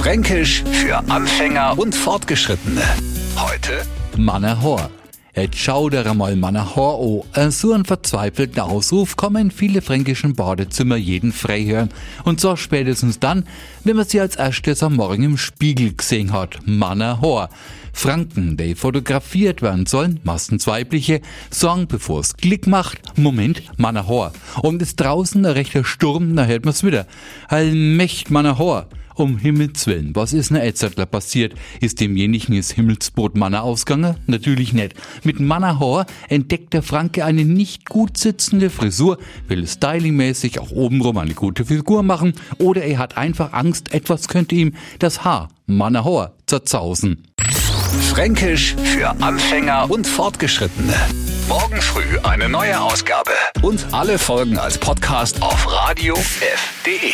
Fränkisch für Anfänger und Fortgeschrittene. Heute Mannerhor. Jetzt schau dir mal Mannerhor an. So einen verzweifelten Ausruf kommen viele fränkischen Badezimmer jeden frei hören. Und so spätestens dann, wenn man sie als erstes am Morgen im Spiegel gesehen hat. Mannerhor. Franken, die fotografiert werden sollen, meistens weibliche, sagen, bevor es Klick macht, Moment, Mannerhor. Und ist draußen ein rechter Sturm, dann hört man's wieder. Allmächt Mannerhor. Um Himmels Willen, was ist ne Etzertler passiert? Ist demjenigen das Himmelsboot Manner ausgegangen? Natürlich nicht. Mit Mannerhor entdeckt der Franke eine nicht gut sitzende Frisur, will stylingmäßig auch obenrum eine gute Figur machen oder er hat einfach Angst, etwas könnte ihm das Haar Mannerhor zerzausen. Fränkisch für Anfänger und Fortgeschrittene. Morgen früh eine neue Ausgabe. Und alle Folgen als Podcast auf radiof.de.